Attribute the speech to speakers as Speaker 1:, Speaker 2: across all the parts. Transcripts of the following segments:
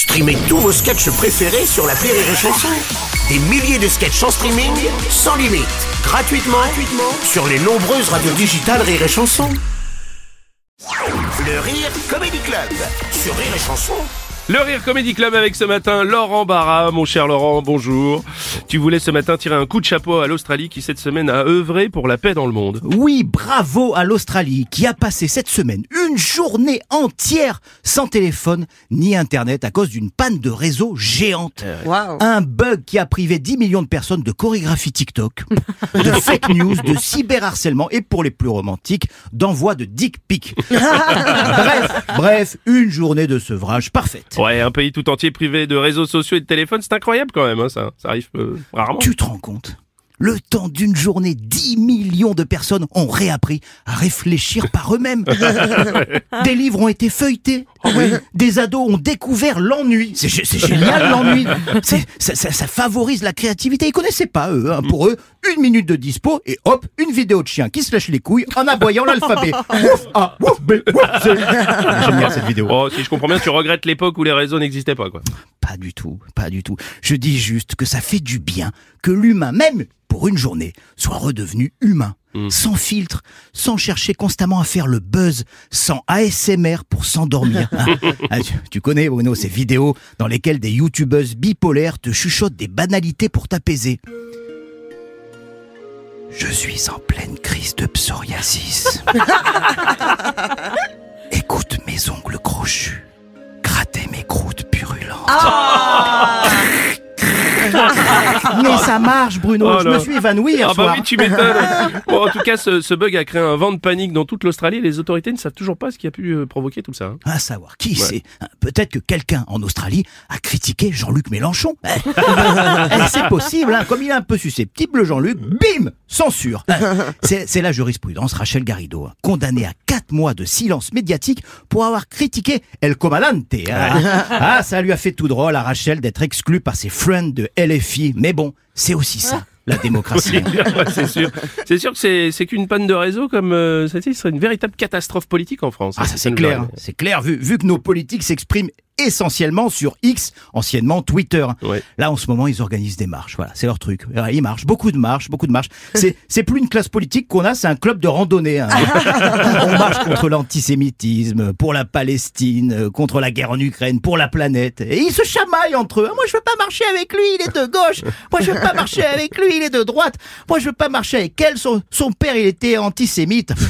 Speaker 1: Streamez tous vos sketchs préférés sur la Rire et Chanson. Des milliers de sketchs en streaming, sans limite, gratuitement, gratuitement sur les nombreuses radios digitales Rire et Chanson. Le Rire Comedy Club sur Rire et Chanson.
Speaker 2: Le Rire Comedy Club avec ce matin Laurent Barra, mon cher Laurent, bonjour. Tu voulais ce matin tirer un coup de chapeau à l'Australie qui cette semaine a œuvré pour la paix dans le monde.
Speaker 3: Oui, bravo à l'Australie qui a passé cette semaine une journée entière sans téléphone ni internet à cause d'une panne de réseau géante. Un bug qui a privé 10 millions de personnes de chorégraphie TikTok, de fake news, de cyberharcèlement et pour les plus romantiques, d'envoi de dick pic. bref, bref, une journée de sevrage parfaite.
Speaker 2: Ouais, un pays tout entier privé de réseaux sociaux et de téléphone, c'est incroyable quand même, hein, ça. Ça arrive euh, rarement.
Speaker 3: Tu te rends compte? Le temps d'une journée, 10 millions de personnes ont réappris à réfléchir par eux-mêmes. Des livres ont été feuilletés. Des ados ont découvert l'ennui. C'est gé- c'est génial l'ennui. Ça, ça- ça favorise la créativité. Ils connaissaient pas eux. hein. Pour eux, une minute de dispo et hop, une vidéo de chien qui se lâche les couilles en aboyant l'alphabet. Ouf, A, ouf, B, ouf, C. Génial cette vidéo.
Speaker 2: Oh, si je comprends bien, tu regrettes l'époque où les réseaux n'existaient pas, quoi.
Speaker 3: Pas du tout, pas du tout. Je dis juste que ça fait du bien que l'humain, même pour une journée, soit redevenu humain. Sans filtre, sans chercher constamment à faire le buzz, sans ASMR pour s'endormir. Ah, tu, tu connais, Bruno, ces vidéos dans lesquelles des youtubeuses bipolaires te chuchotent des banalités pour t'apaiser. Je suis en pleine crise de psoriasis. Écoute mes ongles crochus, gratter mes croûtes purulentes. Mais marche, Bruno.
Speaker 2: Oh
Speaker 3: je me suis évanoui hier
Speaker 2: Ah bah
Speaker 3: soir.
Speaker 2: oui, tu m'étonnes. Bon, en tout cas, ce, ce bug a créé un vent de panique dans toute l'Australie. Les autorités ne savent toujours pas ce qui a pu euh, provoquer tout ça. hein.
Speaker 3: À savoir, qui c'est Peut-être que quelqu'un en Australie a critiqué Jean-Luc Mélenchon. Eh, c'est possible, hein. comme il est un peu susceptible, Jean-Luc, bim Censure C'est la jurisprudence Rachel Garrido, hein, condamnée à 4 mois de silence médiatique pour avoir critiqué El Comandante. hein. Ah, ça lui a fait tout drôle à Rachel d'être exclue par ses friends de LFI. Mais bon, c'est aussi ça, la démocratie.
Speaker 2: Ouais, c'est sûr. C'est sûr que c'est, qu'une panne de réseau comme euh, ça, ce serait une véritable catastrophe politique en France.
Speaker 3: Ah, ça c'est clair, c'est clair, vu, vu que nos politiques s'expriment essentiellement sur X, anciennement Twitter.
Speaker 2: Ouais.
Speaker 3: Là, en ce moment, ils organisent des marches. Voilà, c'est leur truc. Ouais, Ils marchent, beaucoup de marches, beaucoup de marches. C'est, c'est plus une classe politique qu'on a, c'est un club de randonnée. hein. On marche contre l'antisémitisme, pour la Palestine, euh, contre la guerre en Ukraine, pour la planète. Et ils se chamaillent entre eux. Moi, je veux pas marcher avec lui, il est de gauche. Moi, je veux pas marcher avec lui, il est de droite. Moi, je veux pas marcher avec elle, son, son père, il était antisémite.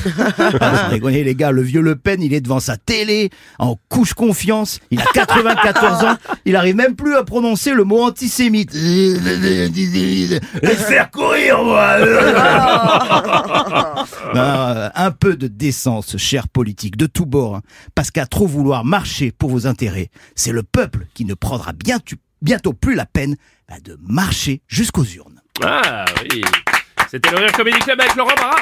Speaker 3: Ah, les gars, le vieux Le Pen, il est devant sa télé, en couche confiance. Il a 94 ans. Il arrive même plus à prononcer le mot antisémite. Laisse faire courir, moi. Euh, un peu de décence, cher politique, de tous bords. hein. Parce qu'à trop vouloir marcher pour vos intérêts, c'est le peuple qui ne prendra bientôt, bientôt plus la peine bah, de marcher jusqu'aux urnes.
Speaker 2: Ah oui. C'était le Rire Comedy Club avec Laurent Barra.